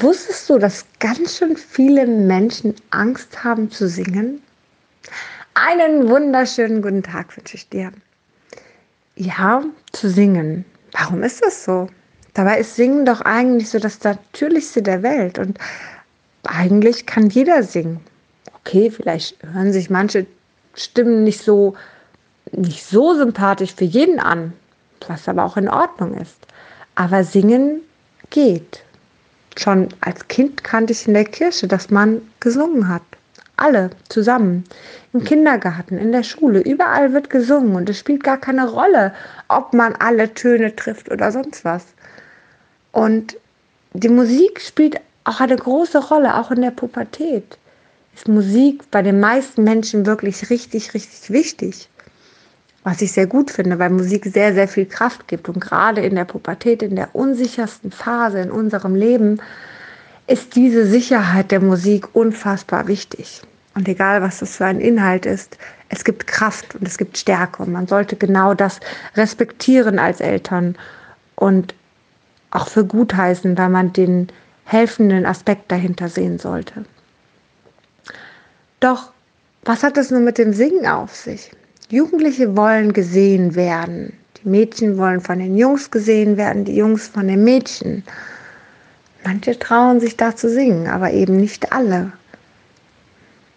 Wusstest du, dass ganz schön viele Menschen Angst haben zu singen? Einen wunderschönen guten Tag wünsche ich dir. Ja, zu singen. Warum ist das so? Dabei ist Singen doch eigentlich so das Natürlichste der Welt und eigentlich kann jeder singen. Okay, vielleicht hören sich manche Stimmen nicht so, nicht so sympathisch für jeden an, was aber auch in Ordnung ist. Aber singen geht schon als Kind kannte ich in der Kirche, dass man gesungen hat. Alle zusammen. Im Kindergarten, in der Schule, überall wird gesungen und es spielt gar keine Rolle, ob man alle Töne trifft oder sonst was. Und die Musik spielt auch eine große Rolle, auch in der Pubertät. Ist Musik bei den meisten Menschen wirklich richtig, richtig wichtig was ich sehr gut finde, weil Musik sehr, sehr viel Kraft gibt. Und gerade in der Pubertät, in der unsichersten Phase in unserem Leben, ist diese Sicherheit der Musik unfassbar wichtig. Und egal, was das für ein Inhalt ist, es gibt Kraft und es gibt Stärke. Und man sollte genau das respektieren als Eltern und auch für gut heißen, weil man den helfenden Aspekt dahinter sehen sollte. Doch was hat es nun mit dem Singen auf sich? Jugendliche wollen gesehen werden. Die Mädchen wollen von den Jungs gesehen werden, die Jungs von den Mädchen. Manche trauen sich da zu singen, aber eben nicht alle.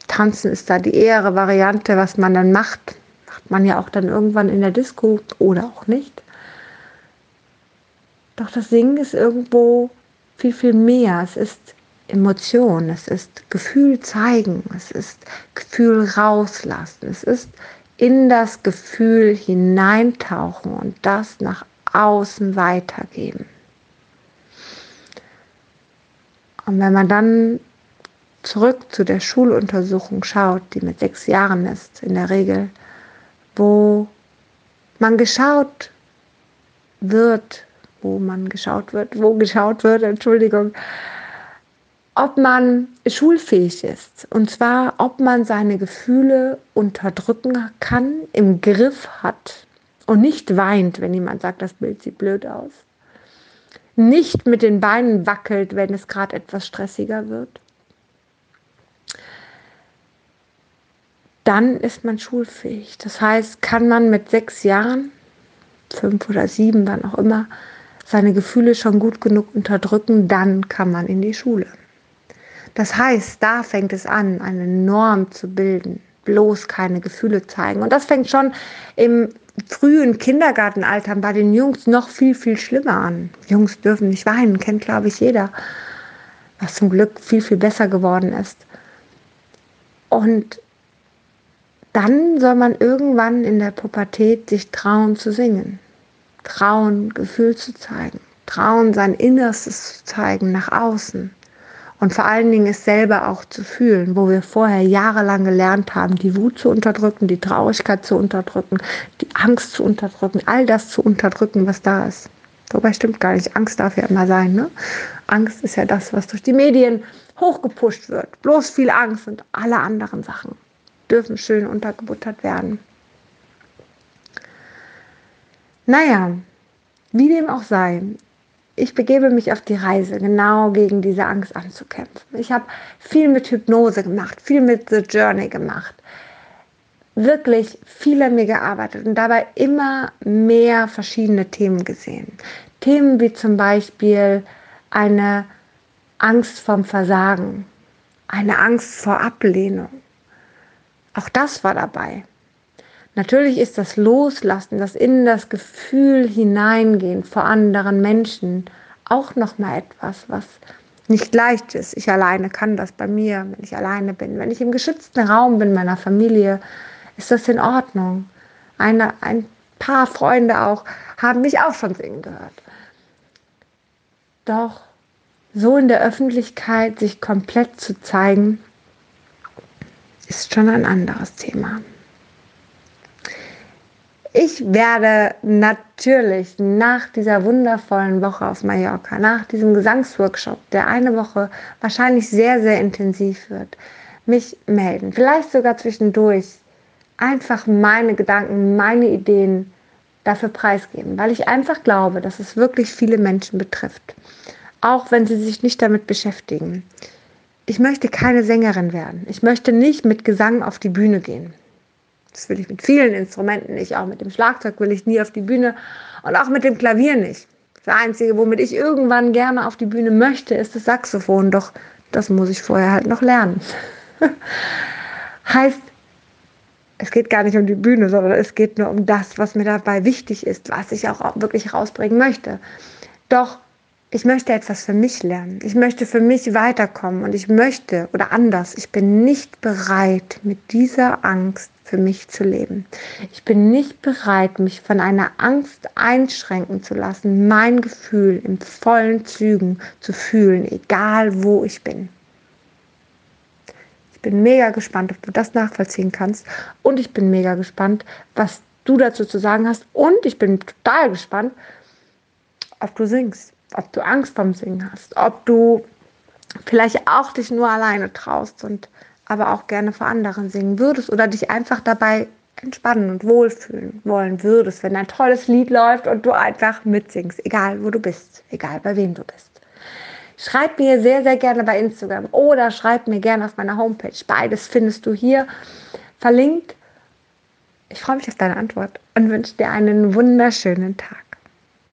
Tanzen ist da die ehere Variante, was man dann macht. Macht man ja auch dann irgendwann in der Disco oder auch nicht. Doch das Singen ist irgendwo viel, viel mehr. Es ist Emotion, es ist Gefühl zeigen, es ist Gefühl rauslassen, es ist in das Gefühl hineintauchen und das nach außen weitergeben. Und wenn man dann zurück zu der Schuluntersuchung schaut, die mit sechs Jahren ist in der Regel, wo man geschaut wird, wo man geschaut wird, wo geschaut wird, Entschuldigung, ob man schulfähig ist. Und zwar, ob man seine Gefühle unterdrücken kann, im Griff hat und nicht weint, wenn jemand sagt, das Bild sieht blöd aus. Nicht mit den Beinen wackelt, wenn es gerade etwas stressiger wird. Dann ist man schulfähig. Das heißt, kann man mit sechs Jahren, fünf oder sieben, wann auch immer, seine Gefühle schon gut genug unterdrücken, dann kann man in die Schule. Das heißt, da fängt es an, eine Norm zu bilden, bloß keine Gefühle zeigen. Und das fängt schon im frühen Kindergartenalter bei den Jungs noch viel, viel schlimmer an. Jungs dürfen nicht weinen, kennt, glaube ich, jeder. Was zum Glück viel, viel besser geworden ist. Und dann soll man irgendwann in der Pubertät sich trauen zu singen, trauen, Gefühl zu zeigen, trauen, sein Innerstes zu zeigen nach außen. Und vor allen Dingen es selber auch zu fühlen, wo wir vorher jahrelang gelernt haben, die Wut zu unterdrücken, die Traurigkeit zu unterdrücken, die Angst zu unterdrücken, all das zu unterdrücken, was da ist. Wobei stimmt gar nicht, Angst darf ja immer sein. Ne? Angst ist ja das, was durch die Medien hochgepusht wird. Bloß viel Angst und alle anderen Sachen dürfen schön untergebuttert werden. Naja, wie dem auch sei, ich begebe mich auf die Reise, genau gegen diese Angst anzukämpfen. Ich habe viel mit Hypnose gemacht, viel mit The Journey gemacht. Wirklich viel an mir gearbeitet und dabei immer mehr verschiedene Themen gesehen. Themen wie zum Beispiel eine Angst vom Versagen, eine Angst vor Ablehnung. Auch das war dabei. Natürlich ist das Loslassen, das in das Gefühl hineingehen vor anderen Menschen auch noch mal etwas, was nicht leicht ist. Ich alleine kann das bei mir, wenn ich alleine bin. Wenn ich im geschützten Raum bin meiner Familie, ist das in Ordnung. Eine, ein paar Freunde auch haben mich auch schon singen gehört. Doch so in der Öffentlichkeit sich komplett zu zeigen, ist schon ein anderes Thema. Ich werde natürlich nach dieser wundervollen Woche auf Mallorca, nach diesem Gesangsworkshop, der eine Woche wahrscheinlich sehr, sehr intensiv wird, mich melden. Vielleicht sogar zwischendurch einfach meine Gedanken, meine Ideen dafür preisgeben, weil ich einfach glaube, dass es wirklich viele Menschen betrifft. auch wenn sie sich nicht damit beschäftigen. Ich möchte keine Sängerin werden. Ich möchte nicht mit Gesang auf die Bühne gehen. Das will ich mit vielen Instrumenten nicht. Auch mit dem Schlagzeug will ich nie auf die Bühne und auch mit dem Klavier nicht. Das Einzige, womit ich irgendwann gerne auf die Bühne möchte, ist das Saxophon. Doch das muss ich vorher halt noch lernen. heißt, es geht gar nicht um die Bühne, sondern es geht nur um das, was mir dabei wichtig ist, was ich auch wirklich rausbringen möchte. Doch ich möchte etwas für mich lernen. Ich möchte für mich weiterkommen und ich möchte, oder anders, ich bin nicht bereit, mit dieser Angst für mich zu leben. Ich bin nicht bereit, mich von einer Angst einschränken zu lassen, mein Gefühl in vollen Zügen zu fühlen, egal wo ich bin bin mega gespannt, ob du das nachvollziehen kannst. Und ich bin mega gespannt, was du dazu zu sagen hast. Und ich bin total gespannt, ob du singst, ob du Angst vom Singen hast, ob du vielleicht auch dich nur alleine traust und aber auch gerne vor anderen singen würdest oder dich einfach dabei entspannen und wohlfühlen wollen würdest, wenn ein tolles Lied läuft und du einfach mitsingst, egal wo du bist, egal bei wem du bist. Schreib mir sehr, sehr gerne bei Instagram oder schreib mir gerne auf meiner Homepage. Beides findest du hier verlinkt. Ich freue mich auf deine Antwort und wünsche dir einen wunderschönen Tag.